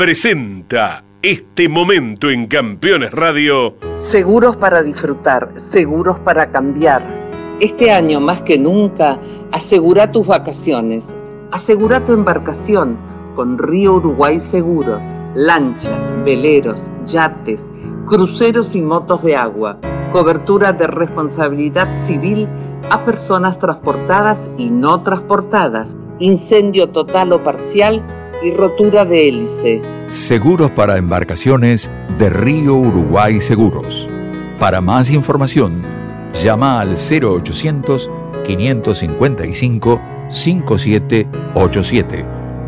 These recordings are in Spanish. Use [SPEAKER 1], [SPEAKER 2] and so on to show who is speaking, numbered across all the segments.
[SPEAKER 1] presenta este momento en Campeones Radio.
[SPEAKER 2] Seguros para disfrutar, seguros para cambiar. Este año más que nunca, asegura tus vacaciones, asegura tu embarcación con Río Uruguay Seguros, lanchas, veleros, yates, cruceros y motos de agua, cobertura de responsabilidad civil a personas transportadas y no transportadas, incendio total o parcial y rotura de hélice.
[SPEAKER 3] Seguros para embarcaciones de Río Uruguay Seguros. Para más información, llama al 0800 555 5787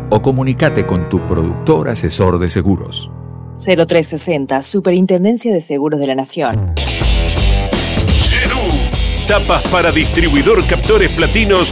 [SPEAKER 3] o comunícate con tu productor asesor de seguros.
[SPEAKER 4] 0360, Superintendencia de Seguros de la Nación.
[SPEAKER 1] Tapas para distribuidor, captores platinos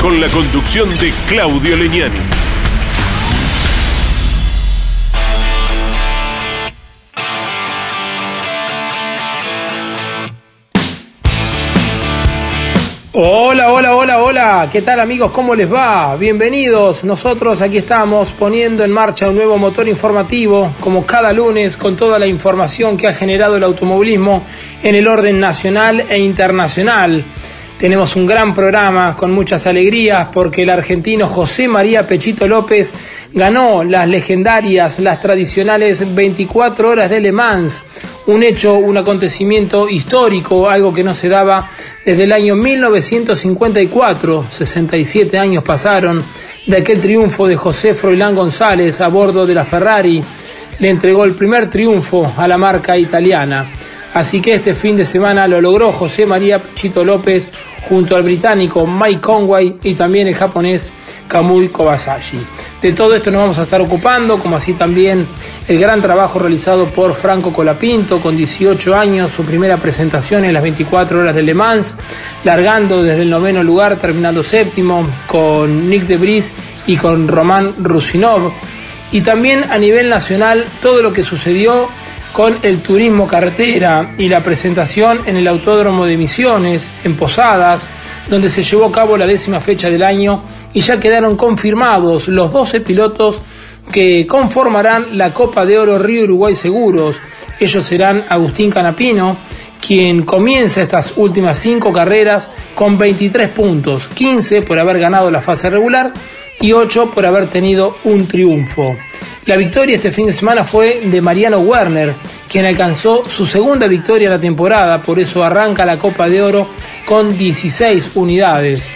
[SPEAKER 1] Con la conducción de Claudio Leñani.
[SPEAKER 5] Hola, hola, hola, hola. ¿Qué tal amigos? ¿Cómo les va? Bienvenidos. Nosotros aquí estamos poniendo en marcha un nuevo motor informativo, como cada lunes, con toda la información que ha generado el automovilismo en el orden nacional e internacional. Tenemos un gran programa con muchas alegrías porque el argentino José María Pechito López ganó las legendarias, las tradicionales 24 horas de Le Mans. Un hecho, un acontecimiento histórico, algo que no se daba desde el año 1954, 67 años pasaron de aquel triunfo de José Froilán González a bordo de la Ferrari, le entregó el primer triunfo a la marca italiana. Así que este fin de semana lo logró José María Chito López junto al británico Mike Conway y también el japonés Kamui Kobayashi. De todo esto nos vamos a estar ocupando, como así también el gran trabajo realizado por Franco Colapinto con 18 años, su primera presentación en las 24 horas de Le Mans, largando desde el noveno lugar, terminando séptimo con Nick de Debris y con Román Rusinov. Y también a nivel nacional todo lo que sucedió con el turismo carretera y la presentación en el Autódromo de Misiones, en Posadas, donde se llevó a cabo la décima fecha del año y ya quedaron confirmados los 12 pilotos que conformarán la Copa de Oro Río Uruguay Seguros. Ellos serán Agustín Canapino, quien comienza estas últimas cinco carreras con 23 puntos, 15 por haber ganado la fase regular y 8 por haber tenido un triunfo. La victoria este fin de semana fue de Mariano Werner, quien alcanzó su segunda victoria en la temporada, por eso arranca la Copa de Oro con 16 unidades.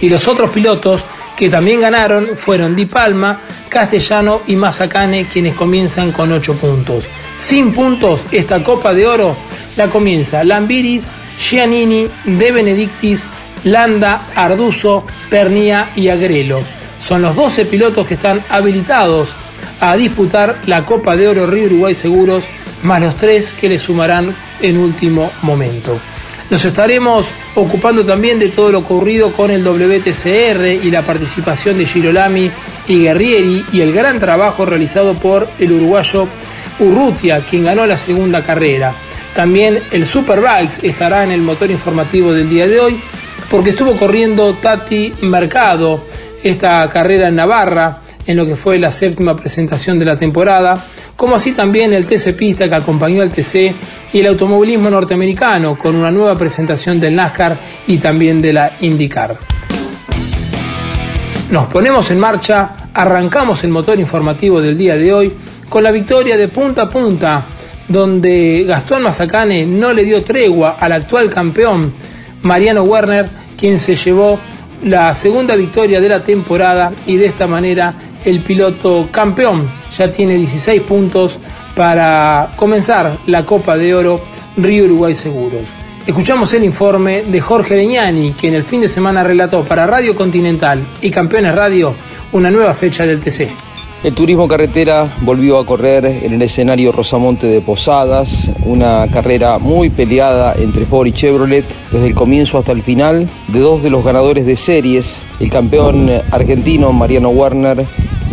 [SPEAKER 5] Y los otros pilotos que también ganaron fueron Di Palma, Castellano y Mazacane, quienes comienzan con 8 puntos. Sin puntos, esta Copa de Oro la comienza Lambiris, Giannini, De Benedictis, Landa, Arduzo, Pernia y Agrelo. Son los 12 pilotos que están habilitados a disputar la Copa de Oro Río Uruguay Seguros, más los 3 que le sumarán en último momento. Nos estaremos ocupando también de todo lo ocurrido con el WTCR y la participación de Girolami y Guerrieri y el gran trabajo realizado por el uruguayo Urrutia, quien ganó la segunda carrera. También el Superbikes estará en el motor informativo del día de hoy porque estuvo corriendo Tati Mercado esta carrera en Navarra en lo que fue la séptima presentación de la temporada, como así también el TC Pista que acompañó al TC y el automovilismo norteamericano con una nueva presentación del NASCAR y también de la IndyCar. Nos ponemos en marcha, arrancamos el motor informativo del día de hoy con la victoria de punta a punta, donde Gastón Mazacane no le dio tregua al actual campeón Mariano Werner, quien se llevó la segunda victoria de la temporada y de esta manera el piloto campeón ya tiene 16 puntos para comenzar la Copa de Oro Río Uruguay Seguros. Escuchamos el informe de Jorge Leñani, quien el fin de semana relató para Radio Continental y Campeones Radio una nueva fecha del TC.
[SPEAKER 6] El turismo carretera volvió a correr en el escenario Rosamonte de Posadas, una carrera muy peleada entre Ford y Chevrolet desde el comienzo hasta el final, de dos de los ganadores de series, el campeón argentino Mariano Werner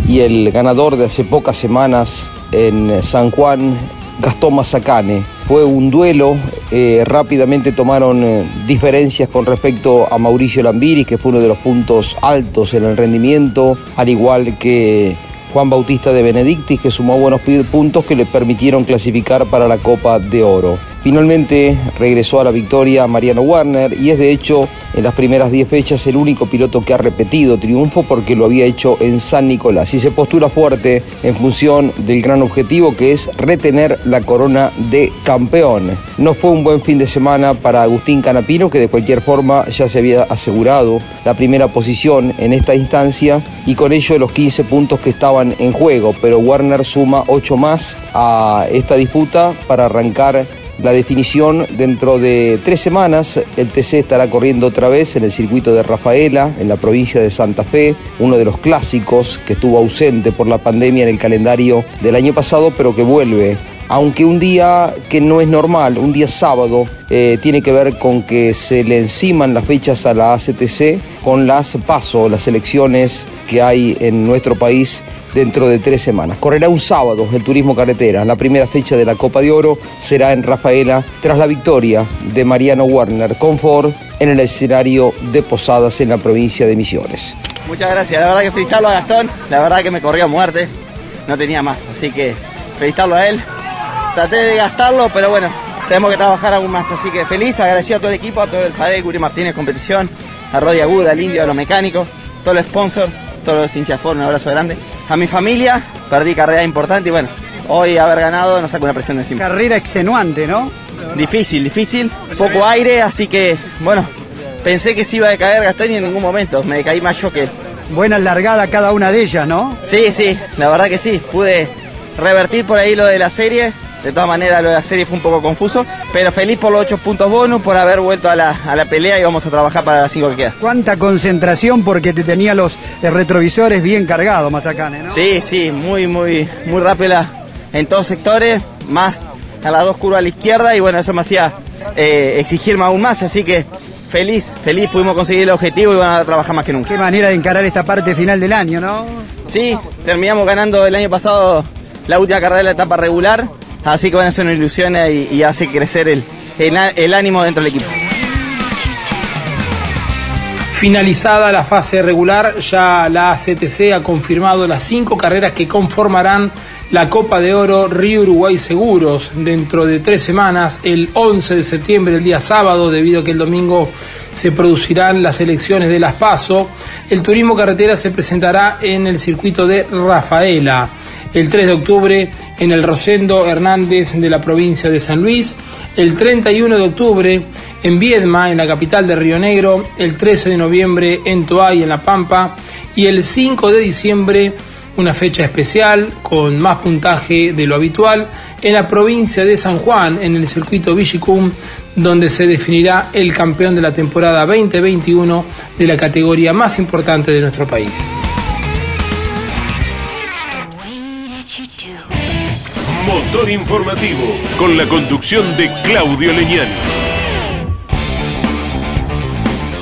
[SPEAKER 6] y el ganador de hace pocas semanas en San Juan, Gastón Mazacane. Fue un duelo, eh, rápidamente tomaron eh, diferencias con respecto a Mauricio Lambiri, que fue uno de los puntos altos en el rendimiento, al igual que Juan Bautista de Benedictis, que sumó buenos puntos que le permitieron clasificar para la Copa de Oro. Finalmente regresó a la victoria Mariano Warner y es de hecho en las primeras 10 fechas el único piloto que ha repetido triunfo porque lo había hecho en San Nicolás y se postura fuerte en función del gran objetivo que es retener la corona de campeón. No fue un buen fin de semana para Agustín Canapino que de cualquier forma ya se había asegurado la primera posición en esta instancia y con ello los 15 puntos que estaban en juego, pero Warner suma 8 más a esta disputa para arrancar la definición dentro de tres semanas. El TC estará corriendo otra vez en el circuito de Rafaela, en la provincia de Santa Fe, uno de los clásicos que estuvo ausente por la pandemia en el calendario del año pasado, pero que vuelve aunque un día que no es normal, un día sábado, eh, tiene que ver con que se le enciman las fechas a la ACTC con las PASO, las elecciones que hay en nuestro país dentro de tres semanas. Correrá un sábado el turismo carretera. La primera fecha de la Copa de Oro será en Rafaela tras la victoria de Mariano Warner con Ford en el escenario de Posadas en la provincia de Misiones.
[SPEAKER 7] Muchas gracias, la verdad que felicitarlo a Gastón, la verdad que me corrió a muerte, no tenía más, así que felicitarlo a él. Traté de gastarlo, pero bueno, tenemos que trabajar aún más, así que feliz, agradecido a todo el equipo, a todo el padre, Guri Martínez Competición, a Rodi Aguda, al Indio, a los mecánicos, todos los sponsors, todos los hinchas un abrazo grande a mi familia, perdí carrera importante y bueno, hoy haber ganado nos saca una presión de encima.
[SPEAKER 8] Carrera extenuante, ¿no?
[SPEAKER 7] Difícil, difícil, poco aire, así que bueno, pensé que se iba a caer Gastón y en ningún momento, me caí más yo que él.
[SPEAKER 8] Buena largada cada una de ellas, ¿no?
[SPEAKER 7] Sí, sí, la verdad que sí, pude revertir por ahí lo de la serie, de todas maneras, lo de la serie fue un poco confuso, pero feliz por los ocho puntos bonus, por haber vuelto a la, pelea y vamos a trabajar para las cinco que quedan.
[SPEAKER 8] ¿Cuánta concentración porque te tenía los eh, retrovisores bien cargados, Mazacane, ¿no?
[SPEAKER 7] Sí, sí, muy, muy, muy rápida en todos sectores, más a las dos curvas a la izquierda y bueno, eso me hacía eh, exigirme aún más, así que feliz, feliz, pudimos conseguir el objetivo y van a trabajar más que nunca.
[SPEAKER 8] Qué manera de encarar esta parte final del año, ¿no?
[SPEAKER 7] Sí, terminamos ganando el año pasado la última carrera de la etapa regular Así que bueno, eso nos ilusiona y, hace crecer el, el, ánimo dentro del equipo.
[SPEAKER 5] Finalizada la fase regular, ya la ACTC ha confirmado las cinco carreras que conformarán la Copa de Oro Río Uruguay Seguros dentro de tres semanas, el 11 de septiembre, el día sábado, debido a que el domingo se producirán las elecciones de Las Paso. El turismo carretera se presentará en el circuito de Rafaela el 3 de octubre en el Rosendo Hernández de la provincia de San Luis, el 31 de octubre en Viedma, en la capital de Río Negro, el 13 de noviembre en Toay, en La Pampa, y el 5 de diciembre, una fecha especial con más puntaje de lo habitual, en la provincia de San Juan, en el circuito Vichicum, donde se definirá el campeón de la temporada 2021 de la categoría más importante de nuestro país.
[SPEAKER 1] Motor informativo con la conducción de Claudio Leñán.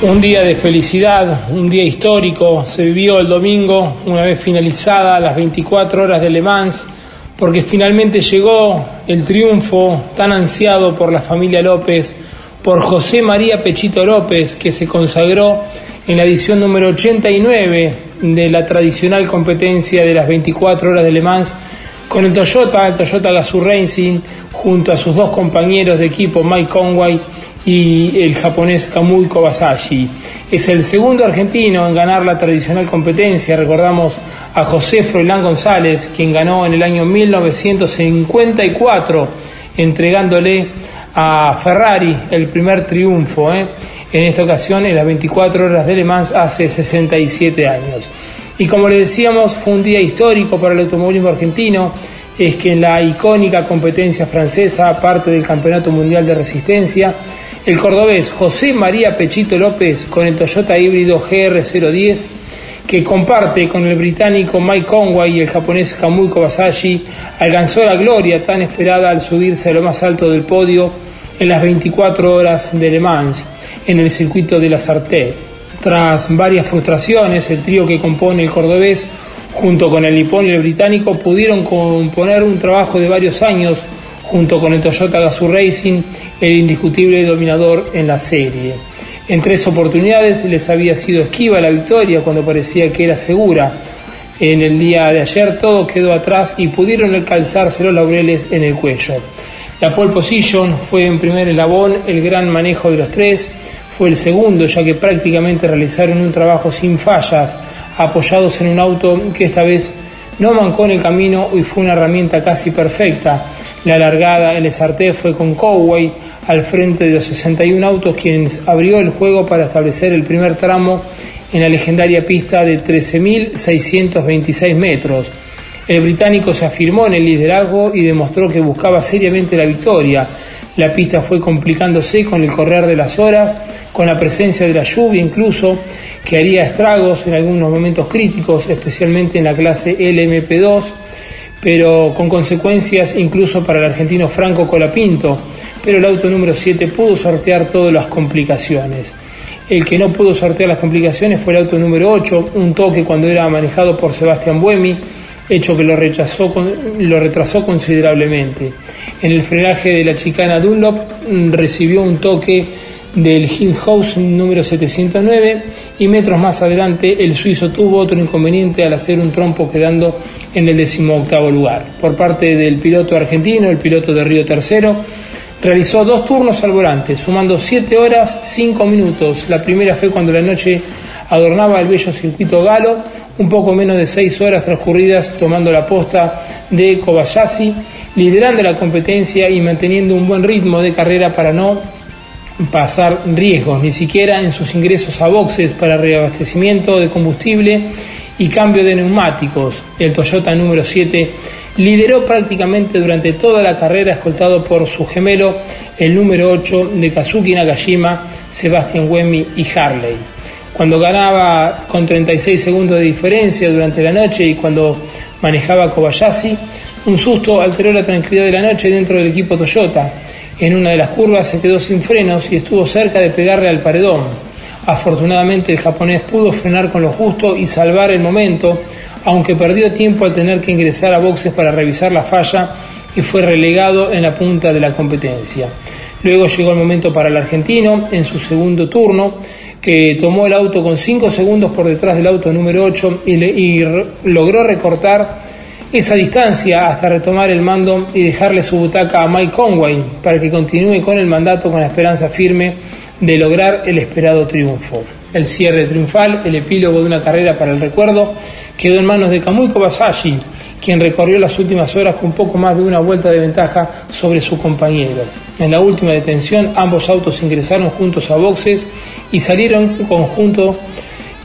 [SPEAKER 5] Un día de felicidad, un día histórico, se vivió el domingo, una vez finalizada las 24 horas de Le Mans, porque finalmente llegó el triunfo tan ansiado por la familia López, por José María Pechito López, que se consagró en la edición número 89 de la tradicional competencia de las 24 horas de Le Mans con el Toyota, el Toyota Gazoo Racing, junto a sus dos compañeros de equipo, Mike Conway y el japonés Kamui Kobayashi. Es el segundo argentino en ganar la tradicional competencia. Recordamos a José Froilán González, quien ganó en el año 1954, entregándole a Ferrari el primer triunfo. ¿eh? En esta ocasión, en las 24 horas de Le Mans, hace 67 años. Y como le decíamos, fue un día histórico para el automovilismo argentino, es que en la icónica competencia francesa, parte del Campeonato Mundial de Resistencia, el cordobés José María Pechito López con el Toyota híbrido GR010 que comparte con el británico Mike Conway y el japonés Kamui Kobayashi, alcanzó la gloria tan esperada al subirse a lo más alto del podio en las 24 horas de Le Mans en el circuito de la Sarthe. Tras varias frustraciones, el trío que compone el cordobés junto con el nipón y el británico pudieron componer un trabajo de varios años junto con el Toyota Gazoo Racing, el indiscutible dominador en la serie. En tres oportunidades les había sido esquiva la victoria cuando parecía que era segura. En el día de ayer todo quedó atrás y pudieron calzarse los laureles en el cuello. La pole position fue en primer eslabón el gran manejo de los tres, fue el segundo ya que prácticamente realizaron un trabajo sin fallas, apoyados en un auto que esta vez no mancó en el camino y fue una herramienta casi perfecta. La largada, el Sarté fue con Coway al frente de los 61 autos, quienes abrió el juego para establecer el primer tramo en la legendaria pista de 13.626 metros. El británico se afirmó en el liderazgo y demostró que buscaba seriamente la victoria. La pista fue complicándose con el correr de las horas, con la presencia de la lluvia incluso, que haría estragos en algunos momentos críticos, especialmente en la clase LMP2, pero con consecuencias incluso para el argentino Franco Colapinto, pero el auto número 7 pudo sortear todas las complicaciones. El que no pudo sortear las complicaciones fue el auto número 8, un toque cuando era manejado por Sebastián Buemi, hecho que lo, rechazó, lo retrasó considerablemente. En el frenaje de la chicana Dunlop mm, recibió un toque del House número 709 y metros más adelante el suizo tuvo otro inconveniente al hacer un trompo quedando en el decimoctavo lugar. Por parte del piloto argentino, el piloto de Río Tercero, realizó dos turnos al volante, sumando 7 horas 5 minutos. La primera fue cuando la noche adornaba el bello circuito galo, un poco menos de 6 horas transcurridas tomando la posta de Kobayashi, liderando la competencia y manteniendo un buen ritmo de carrera para no pasar riesgos, ni siquiera en sus ingresos a boxes para reabastecimiento de combustible y cambio de neumáticos. El Toyota número 7 lideró prácticamente durante toda la carrera escoltado por su gemelo, el número 8 de Kazuki Nagashima, Sebastian Wemi y Harley. Cuando ganaba con 36 segundos de diferencia durante la noche y cuando manejaba Kobayashi, un susto alteró la tranquilidad de la noche dentro del equipo Toyota en una de las curvas se quedó sin frenos y estuvo cerca de pegarle al paredón. Afortunadamente el japonés pudo frenar con lo justo y salvar el momento, aunque perdió tiempo al tener que ingresar a boxes para revisar la falla y fue relegado en la punta de la competencia. Luego llegó el momento para el argentino en su segundo turno, que tomó el auto con 5 segundos por detrás del auto número 8 y, logró recortar esa distancia hasta retomar el mando y dejarle su butaca a Mike Conway para que continúe con el mandato con la esperanza firme de lograr el esperado triunfo. El cierre triunfal, el epílogo de una carrera para el recuerdo, quedó en manos de Kamui Kobayashi, quien recorrió las últimas horas con poco más de una vuelta de ventaja sobre su compañero. En la última detención, ambos autos ingresaron juntos a boxes y salieron conjunto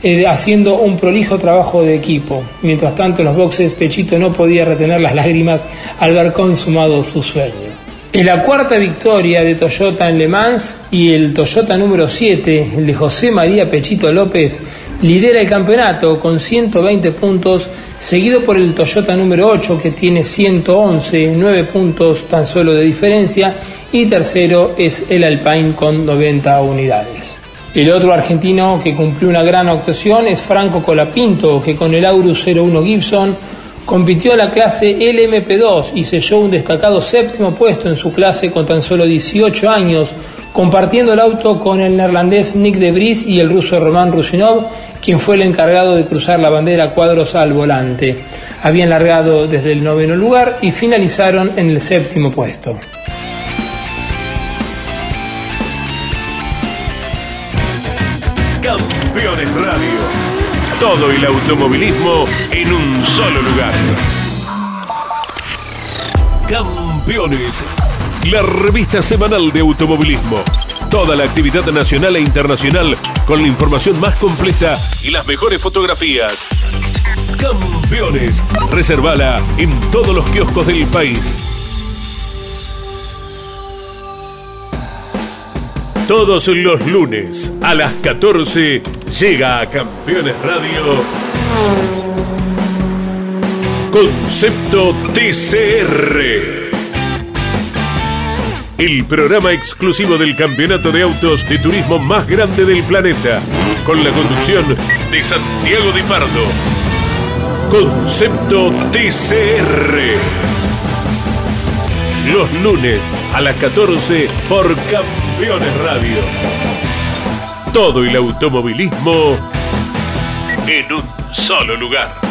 [SPEAKER 5] eh, haciendo un prolijo trabajo de equipo. Mientras tanto, en los boxes, Pechito no podía retener las lágrimas al ver consumado su sueño. En la cuarta victoria de Toyota en Le Mans y el Toyota número 7, el de José María Pechito López, lidera el campeonato con 120 puntos, seguido por el Toyota número 8 que tiene 111, 9 puntos tan solo de diferencia, y tercero es el Alpine con 90 unidades. El otro argentino que cumplió una gran actuación es Franco Colapinto, que con el Aurus 01 Gibson compitió en la clase LMP2 y selló un destacado séptimo puesto en su clase con tan solo 18 años, compartiendo el auto con el neerlandés Nick de Vries y el ruso Roman Rusinov, quien fue el encargado de cruzar la bandera cuadros al volante. Habían largado desde el noveno lugar y finalizaron en el séptimo puesto.
[SPEAKER 1] Campeones Radio. Todo el automovilismo en un solo lugar. Campeones. La revista semanal de automovilismo. Toda la actividad nacional e internacional con la información más completa y las mejores fotografías. Campeones. Reservala en todos los kioscos del país. Todos los lunes a las 14 llega a Campeones Radio Concepto TCR. El programa exclusivo del campeonato de autos de turismo más grande del planeta, con la conducción de Santiago Di Pardo. Concepto TCR. Los lunes a las 14 por Campeones Radio. Todo el automovilismo en un solo lugar.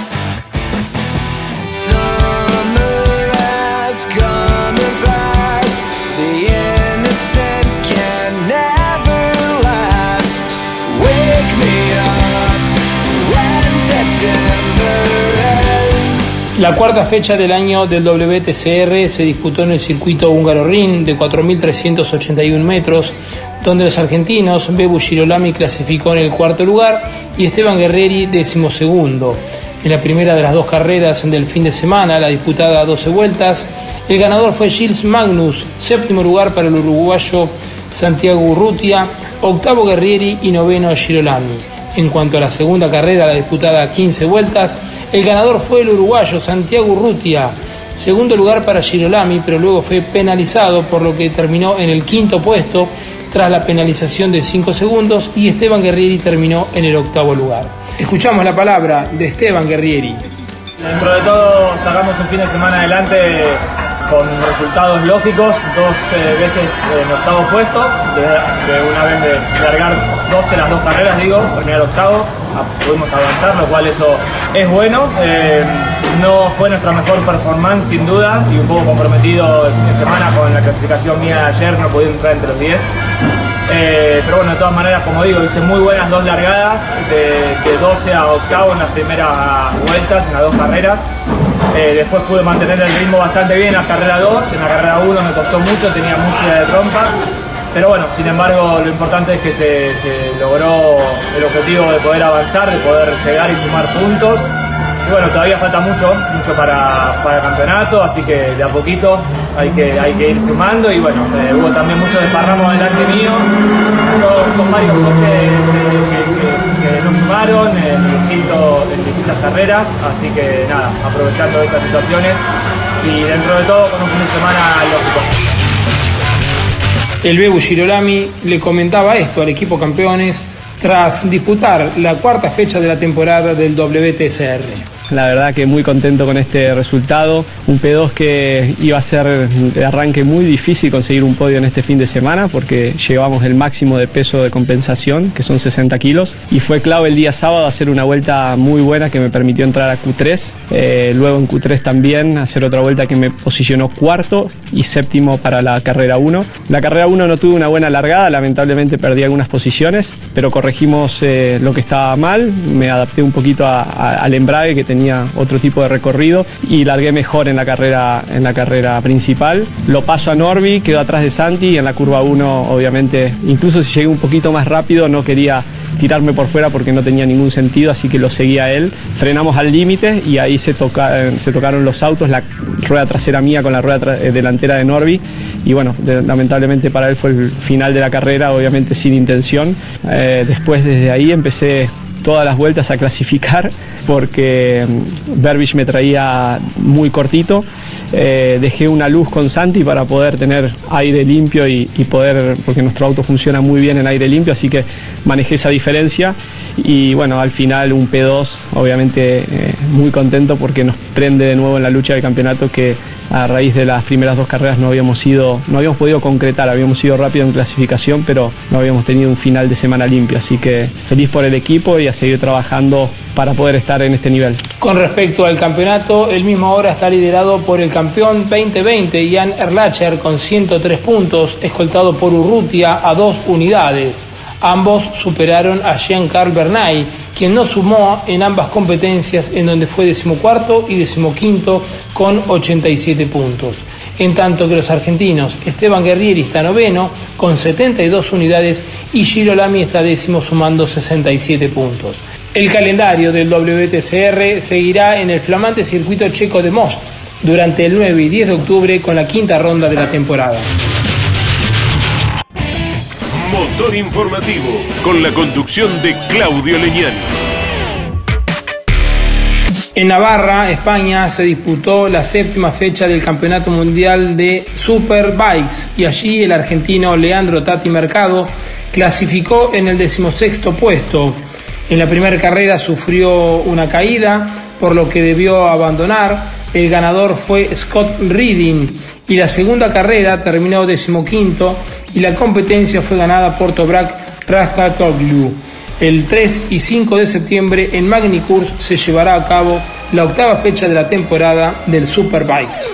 [SPEAKER 5] La cuarta fecha del año del WTCR se disputó en el circuito húngaro Ring de 4.381 metros, donde los argentinos Bebu Girolami clasificó en el cuarto lugar y Esteban Guerreri decimosegundo. En la primera de las dos carreras del fin de semana, la disputada a 12 vueltas, el ganador fue Gilles Magnus, séptimo lugar para el uruguayo Santiago Urrutia, octavo Guerrieri y noveno Girolami. En cuanto a la segunda carrera, la disputada a 15 vueltas, el ganador fue el uruguayo Santiago Urrutia, segundo lugar para Girolami, pero luego fue penalizado por lo que terminó en el quinto puesto tras la penalización de 5 segundos y Esteban Guerrieri terminó en el octavo lugar. Escuchamos la palabra de Esteban Guerrieri.
[SPEAKER 9] Dentro de todo sacamos un fin de semana adelante con resultados lógicos, dos eh, veces en octavo puesto, de, una vez de largar 12 las dos carreras, digo, terminar octavo, ah, pudimos avanzar, lo cual eso es bueno. Eh, no fue nuestra mejor performance sin duda y un poco comprometido el fin de semana con la clasificación mía de ayer, no pude entrar entre los 10. Eh, pero bueno, de todas maneras, como digo, hice muy buenas dos largadas, de, de 12 a octavo en las primeras vueltas, en las dos carreras. Eh, después pude mantener el ritmo bastante bien en la carrera 2, en la carrera 1 me costó mucho, tenía mucha de trompa. Pero bueno, sin embargo, lo importante es que se, logró el objetivo de poder avanzar, de poder llegar y sumar puntos. Y bueno, todavía falta mucho, mucho para, el campeonato, así que de a poquito hay que, hay que ir sumando. Y bueno, eh, hubo también muchos desparramos delante mío, con, varios coches que, no sumaron en, distintas carreras. Así que nada, aprovechando esas situaciones y dentro de todo con un fin de semana lógico.
[SPEAKER 5] El Bebu Girolami le comentaba esto al equipo campeones tras disputar la cuarta fecha de la temporada del WTCR.
[SPEAKER 10] La verdad que muy contento con este resultado. Un P2 que iba a ser de arranque muy difícil conseguir un podio en este fin de semana porque llevamos el máximo de peso de compensación, que son 60 kilos. Y fue clave el día sábado hacer una vuelta muy buena que me permitió entrar a Q3. Eh, luego en Q3 también hacer otra vuelta que me posicionó cuarto y séptimo para la carrera 1. La carrera 1 no tuvo una buena largada, lamentablemente perdí algunas posiciones, pero corregimos eh, lo que estaba mal. Me adapté un poquito al embrague que tenía tenía otro tipo de recorrido y largué mejor en la carrera, en la carrera principal. Lo paso a Norby, quedo atrás de Santi y en la curva 1 obviamente, incluso si llegué un poquito más rápido no quería tirarme por fuera porque no tenía ningún sentido, así que lo seguía a él. Frenamos al límite y ahí se, toca, se tocaron los autos, la rueda trasera mía con la rueda eh, delantera de Norby y bueno, lamentablemente para él fue el final de la carrera, obviamente sin intención. Eh, después desde ahí empecé todas las vueltas a clasificar porque Berbich mm, me traía muy cortito. Eh, dejé una luz con Santi para poder tener aire limpio y, poder, porque nuestro auto funciona muy bien en aire limpio, así que manejé esa diferencia y bueno, al final un P2, obviamente eh, muy contento porque nos prende de nuevo en la lucha del campeonato que a raíz de las primeras dos carreras no habíamos ido, no habíamos podido concretar, habíamos ido rápido en clasificación, pero no habíamos tenido un final de semana limpio, así que feliz por el equipo y a seguir trabajando para poder estar en este nivel.
[SPEAKER 5] Con respecto al campeonato, el mismo ahora está liderado por el campeón 2020, Jan Erlacher, con 103 puntos, escoltado por Urrutia a dos unidades. Ambos superaron a Jean-Carl Bernay, quien no sumó en ambas competencias, en donde fue decimocuarto y decimoquinto con 87 puntos. En tanto que los argentinos Esteban Guerrieri está noveno con 72 unidades y Giro Lamy está décimo sumando 67 puntos. El calendario del WTCR seguirá en el flamante circuito checo de Most durante el 9 y 10 de octubre con la quinta ronda de la temporada.
[SPEAKER 1] Motor Informativo, con la conducción de Claudio Leñani.
[SPEAKER 5] En Navarra, España, se disputó la séptima fecha del Campeonato Mundial de Superbikes y allí el argentino Leandro Tati Mercado clasificó en el decimosexto puesto. En la primera carrera sufrió una caída, por lo que debió abandonar. El ganador fue Scott Reading y la segunda carrera terminó decimoquinto y la competencia fue ganada por Tobrak Raskatoglu. El 3 y 5 de septiembre en Magnicurs se llevará a cabo la octava fecha de la temporada del Superbikes.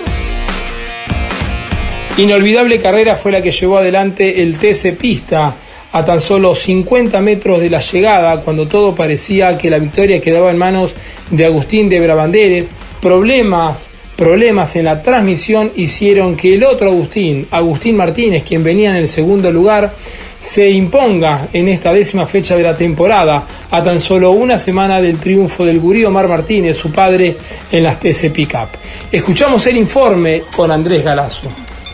[SPEAKER 5] Inolvidable carrera fue la que llevó adelante el TC Pista a tan solo 50 metros de la llegada, cuando todo parecía que la victoria quedaba en manos de Agustín de Brabanderes. Problemas, problemas en la transmisión hicieron que el otro Agustín, Agustín Martínez, quien venía en el segundo lugar, se imponga en esta décima fecha de la temporada, a tan solo una semana del triunfo del gurí Omar Martínez, su padre, en las TC Pickup. Escuchamos el informe con Andrés Galazo.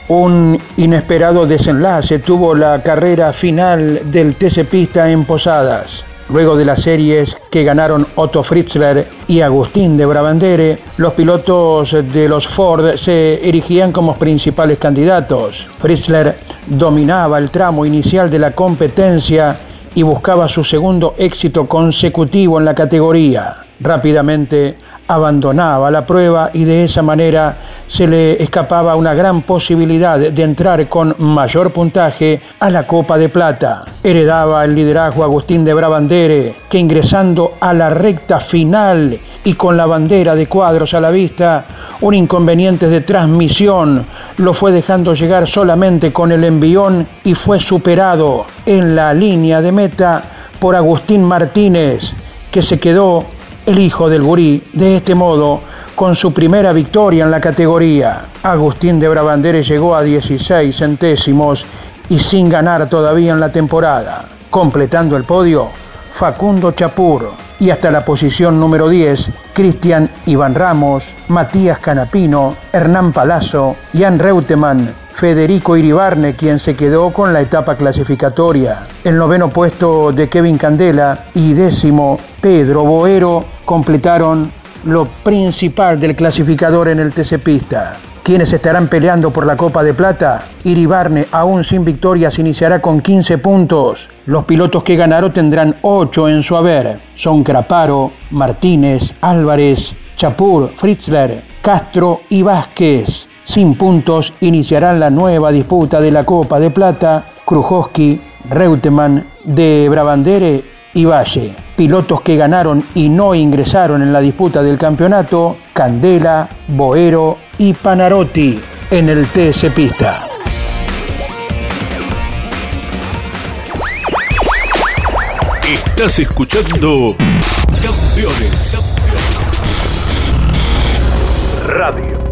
[SPEAKER 11] Un inesperado desenlace tuvo la carrera final del TC Pista en Posadas. Luego de las series que ganaron Otto Fritzler y Agustín de Brabandere, los pilotos de los Ford se erigían como principales candidatos. Fritzler dominaba el tramo inicial de la competencia y buscaba su segundo éxito consecutivo en la categoría. Rápidamente abandonaba la prueba y de esa manera se le escapaba una gran posibilidad de entrar con mayor puntaje a la Copa de Plata. Heredaba el liderazgo Agustín de Brabandere, que ingresando a la recta final y con la bandera de cuadros a la vista, un inconveniente de transmisión lo fue dejando llegar solamente con el envión y fue superado en la línea de meta por Agustín Martínez, que se quedó el hijo del gurí, de este modo, con su primera victoria en la categoría. Agustín de Brabandere llegó a 16 centésimos y sin ganar todavía en la temporada. Completando el podio, Facundo Chapur y hasta la posición número 10, Cristian Iván Ramos, Matías Canapino, Hernán Palazzo, Jan Reutemann, Federico Iribarne, quien se quedó con la etapa clasificatoria. El noveno puesto de Kevin Candela y décimo Pedro Boero completaron lo principal del clasificador en el TC Pista. Quienes estarán peleando por la Copa de Plata, Iribarne, aún sin victorias, iniciará con 15 puntos. Los pilotos que ganaron tendrán 8 en su haber. Son Craparo, Martínez, Álvarez, Chapur, Fritzler, Castro y Vázquez. Sin puntos iniciarán la nueva disputa de la Copa de Plata Krujowski, Reutemann, de Brabandere y Valle. Pilotos que ganaron y no ingresaron en la disputa del campeonato, Candela, Boero y Panarotti en el TS Pista.
[SPEAKER 1] Estás escuchando Campeones Radio.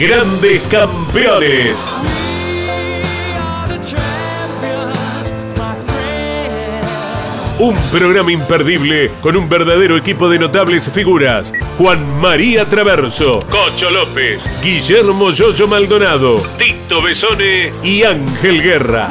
[SPEAKER 1] Grandes Campeones. Un programa imperdible con un verdadero equipo de notables figuras. Juan María Traverso, Cocho López, Guillermo Yoyo Maldonado, Tito Besone y Ángel Guerra.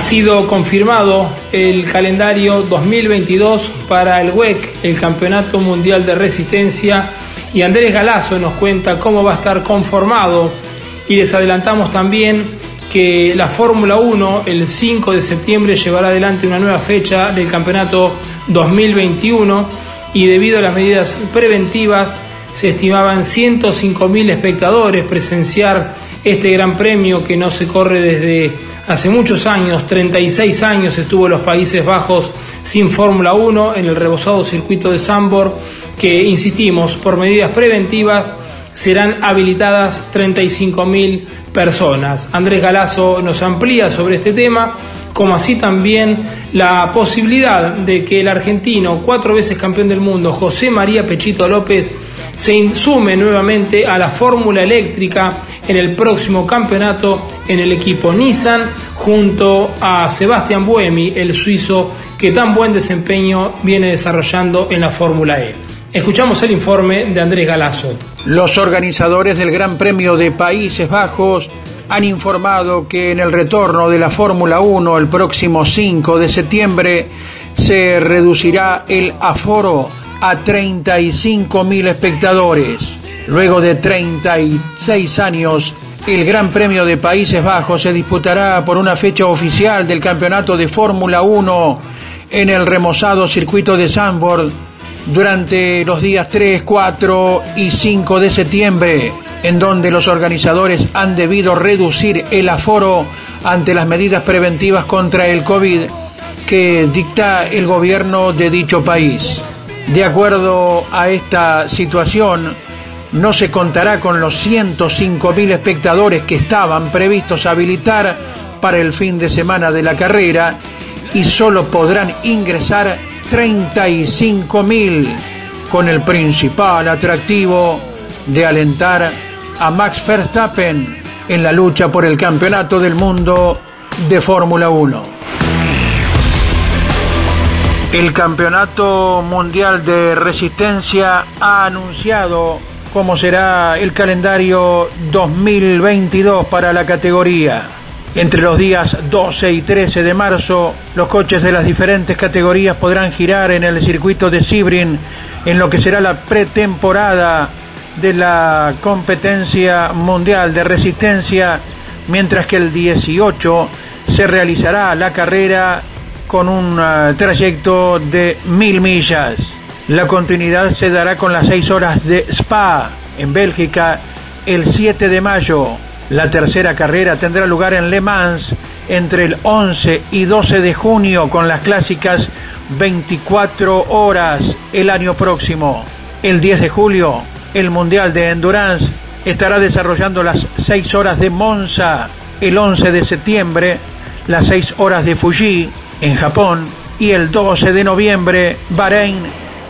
[SPEAKER 5] Ha sido confirmado el calendario 2022 para el WEC, el Campeonato Mundial de Resistencia, y Andrés Galazo nos cuenta cómo va a estar conformado. Y les adelantamos también que la Fórmula 1 el 5 de septiembre llevará adelante una nueva fecha del Campeonato 2021 y debido a las medidas preventivas se estimaban 105.000 espectadores presenciar este gran premio que no se corre desde hace muchos años, 36 años estuvo en los Países Bajos sin Fórmula 1 en el rebosado circuito de Sambor, que insistimos, por medidas preventivas serán habilitadas 35.000 personas. Andrés Galazo nos amplía sobre este tema, como así también la posibilidad de que el argentino, cuatro veces campeón del mundo, José María Pechito López, se insume nuevamente a la fórmula eléctrica en el próximo campeonato en el equipo Nissan junto a Sebastián Buemi, el suizo que tan buen desempeño viene desarrollando en la Fórmula E. Escuchamos el informe de Andrés Galazo.
[SPEAKER 12] Los organizadores del Gran Premio de Países Bajos han informado que en el retorno de la Fórmula 1 el próximo 5 de septiembre se reducirá el aforo a 35.000 espectadores. Luego de 36 años, el Gran Premio de Países Bajos se disputará por una fecha oficial del Campeonato de Fórmula 1 en el remozado circuito de Zandvoort durante los días 3, 4 y 5 de septiembre, en donde los organizadores han debido reducir el aforo ante las medidas preventivas contra el COVID que dicta el gobierno de dicho país. De acuerdo a esta situación, no se contará con los 105.000 espectadores que estaban previstos habilitar para el fin de semana de la carrera y solo podrán ingresar 35.000 con el principal atractivo de alentar a Max Verstappen en la lucha por el campeonato del mundo de Fórmula 1. El Campeonato Mundial de Resistencia ha anunciado cómo será el calendario 2022 para la categoría. Entre los días 12 y 13 de marzo, los coches de las diferentes categorías podrán girar en el circuito de Sibrin en lo que será la pretemporada de la competencia mundial de resistencia, mientras que el 18 se realizará la carrera con un uh, trayecto de mil millas. La continuidad se dará con las 6 horas de Spa en Bélgica el 7 de mayo. La tercera carrera tendrá lugar en Le Mans entre el 11 y 12 de junio con las clásicas 24 horas el año próximo. El 10 de julio, el Mundial de Endurance estará desarrollando las 6 horas de Monza. El 11 de septiembre, las 6 horas de Fuji en Japón. Y el 12 de noviembre, Bahrein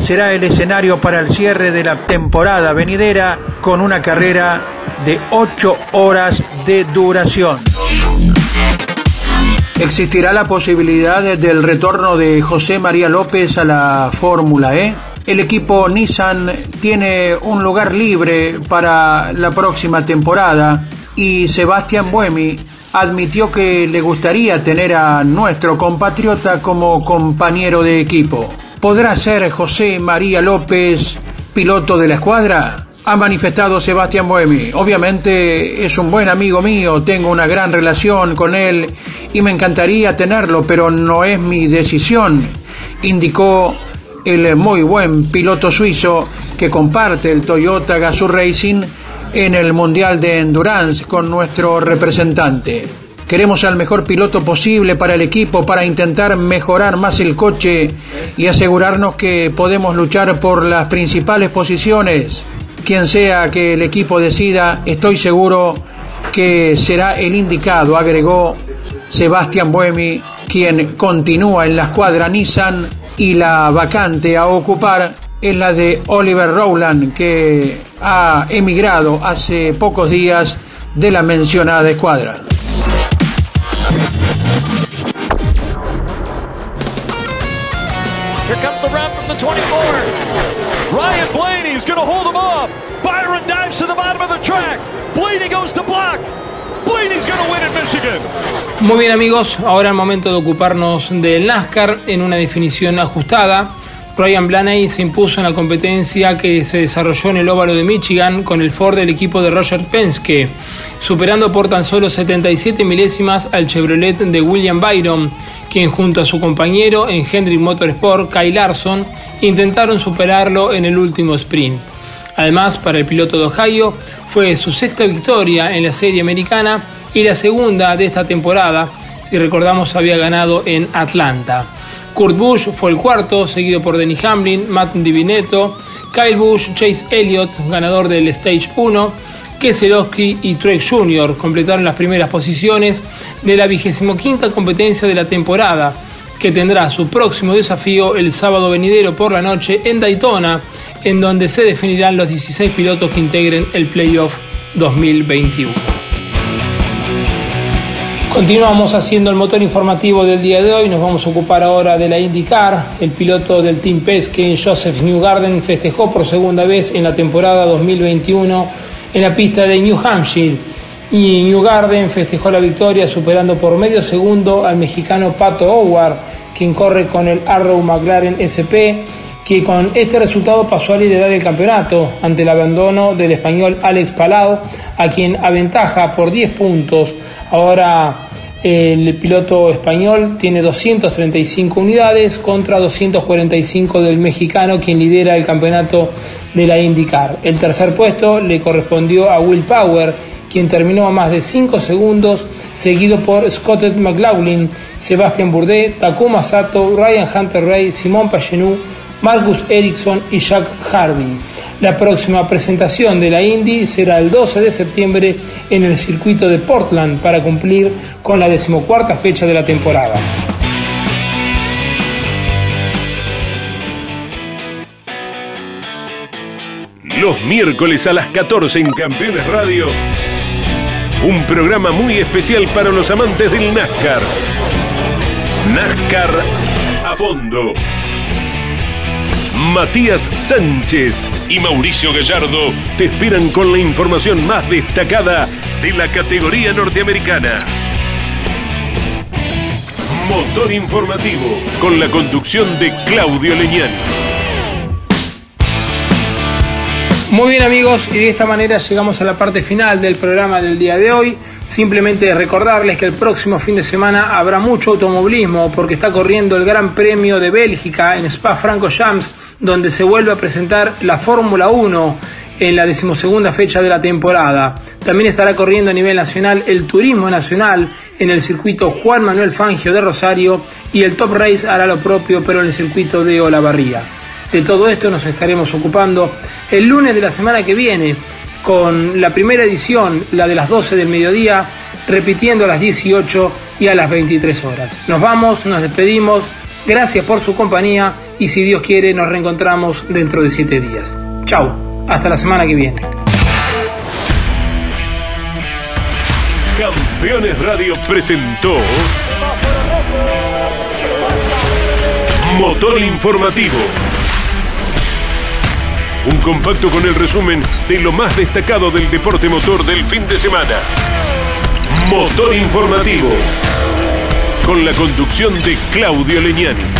[SPEAKER 12] será el escenario para el cierre de la temporada venidera con una carrera de 8 horas de duración. ¿Existirá la posibilidad del retorno de José María López a la Fórmula E? El equipo Nissan tiene un lugar libre para la próxima temporada y Sebastián Buemi admitió que le gustaría tener a nuestro compatriota como compañero de equipo. ¿Podrá ser José María López piloto de la escuadra? Ha manifestado Sebastián Boemi. Obviamente es un buen amigo mío, tengo una gran relación con él y me encantaría tenerlo, pero no es mi decisión, indicó el muy buen piloto suizo que comparte el Toyota Gazoo Racing en el Mundial de Endurance con nuestro representante. Queremos al mejor piloto posible para el equipo para intentar mejorar más el coche y asegurarnos que podemos luchar por las principales posiciones. Quien sea que el equipo decida, estoy seguro que será el indicado, agregó Sebastián Buemi, quien continúa en la escuadra Nissan y la vacante a ocupar es la de Oliver Rowland, que ha emigrado hace pocos días de la mencionada escuadra.
[SPEAKER 13] Here comes the run from the 24. Ryan Blaney is going to hold him off. Byron dives to the bottom of the track. Blaney goes to block.
[SPEAKER 5] Muy bien amigos, ahora el momento de ocuparnos del NASCAR en una definición ajustada. Ryan Blaney se impuso en la competencia que se desarrolló en el óvalo de Michigan con el Ford del equipo de Roger Penske, superando por tan solo 77 milésimas al Chevrolet de William Byron, quien junto a su compañero en Hendrick Motorsport, Kyle Larson, intentaron superarlo en el último sprint. Además, para el piloto de Ohio, fue su sexta victoria en la serie americana y la segunda de esta temporada, si recordamos había ganado en Atlanta. Kurt Busch fue el cuarto, seguido por Denny Hamlin, Matt Divinetto, Kyle Busch, Chase Elliott, ganador del Stage 1, Keselowski y Trek Jr. completaron las primeras posiciones de la 25 competencia de la temporada, que tendrá su próximo desafío el sábado venidero por la noche en Daytona, en donde se definirán los 16 pilotos que integren el Playoff 2021. Continuamos haciendo el motor informativo del día de hoy. Nos vamos a ocupar ahora de la IndyCar. El piloto del Team Pesque, Joseph Newgarden, festejó por segunda vez en la temporada 2021 en la pista de New Hampshire. Y Newgarden festejó la victoria superando por medio segundo al mexicano Pato Howard, quien corre con el Arrow McLaren SP, que con este resultado pasó a liderar el campeonato ante el abandono del español Alex Palau, a quien aventaja por 10 puntos. Ahora el piloto español tiene 235 unidades contra 245 del mexicano, quien lidera el campeonato de la IndyCar. El tercer puesto le correspondió a Will Power, quien terminó a más de 5 segundos, seguido por Scott McLaughlin, Sebastian Bourdais, Takuma Sato, Ryan Hunter Ray, Simón Pagenou, Marcus Ericsson y Jack Harvey. La próxima presentación de la Indy será el 12 de septiembre en el circuito de Portland para cumplir con la decimocuarta fecha de la temporada.
[SPEAKER 1] Los miércoles a las 14 en Campeones Radio. Un programa muy especial para los amantes del NASCAR. NASCAR a fondo. Matías Sánchez y Mauricio Gallardo te esperan con la información más destacada de la categoría norteamericana. Motor informativo con la conducción de Claudio Leñán.
[SPEAKER 5] Muy bien amigos, y de esta manera llegamos a la parte final del programa del día de hoy. Simplemente recordarles que el próximo fin de semana habrá mucho automovilismo porque está corriendo el Gran Premio de Bélgica en Spa-Francorchamps, donde se vuelve a presentar la Fórmula 1 en la decimosegunda fecha de la temporada. También estará corriendo a nivel nacional el Turismo Nacional en el circuito Juan Manuel Fangio de Rosario y el Top Race hará lo propio pero en el circuito de Olavarría. De todo esto nos estaremos ocupando el lunes de la semana que viene con la primera edición, la de las 12 del mediodía, repitiendo a las 18 y a las 23 horas. Nos vamos, nos despedimos, gracias por su compañía y si Dios quiere nos reencontramos dentro de 7 días. Chao, hasta la semana que viene.
[SPEAKER 1] Campeones Radio presentó Motor Informativo. Un compacto con el resumen de lo más destacado del deporte motor del fin de semana. Motor Informativo. Con la conducción de Claudio Leñani.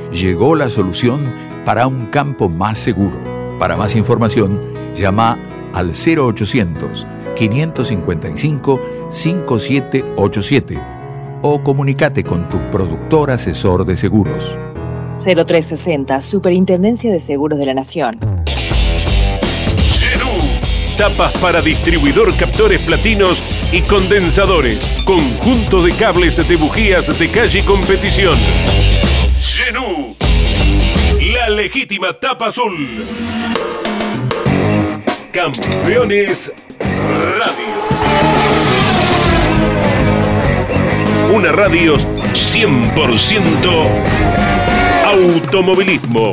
[SPEAKER 3] Llegó la solución para un campo más seguro. Para más información, llama al 0800 555 5787 o comunícate con tu productor asesor de seguros.
[SPEAKER 4] 0360, Superintendencia de Seguros de la Nación.
[SPEAKER 1] Tapas para distribuidor captores platinos y condensadores. Conjunto de cables de bujías de calle y competición. Genú. La legítima tapa azul. Campeones Radio. Una radio 100% automovilismo.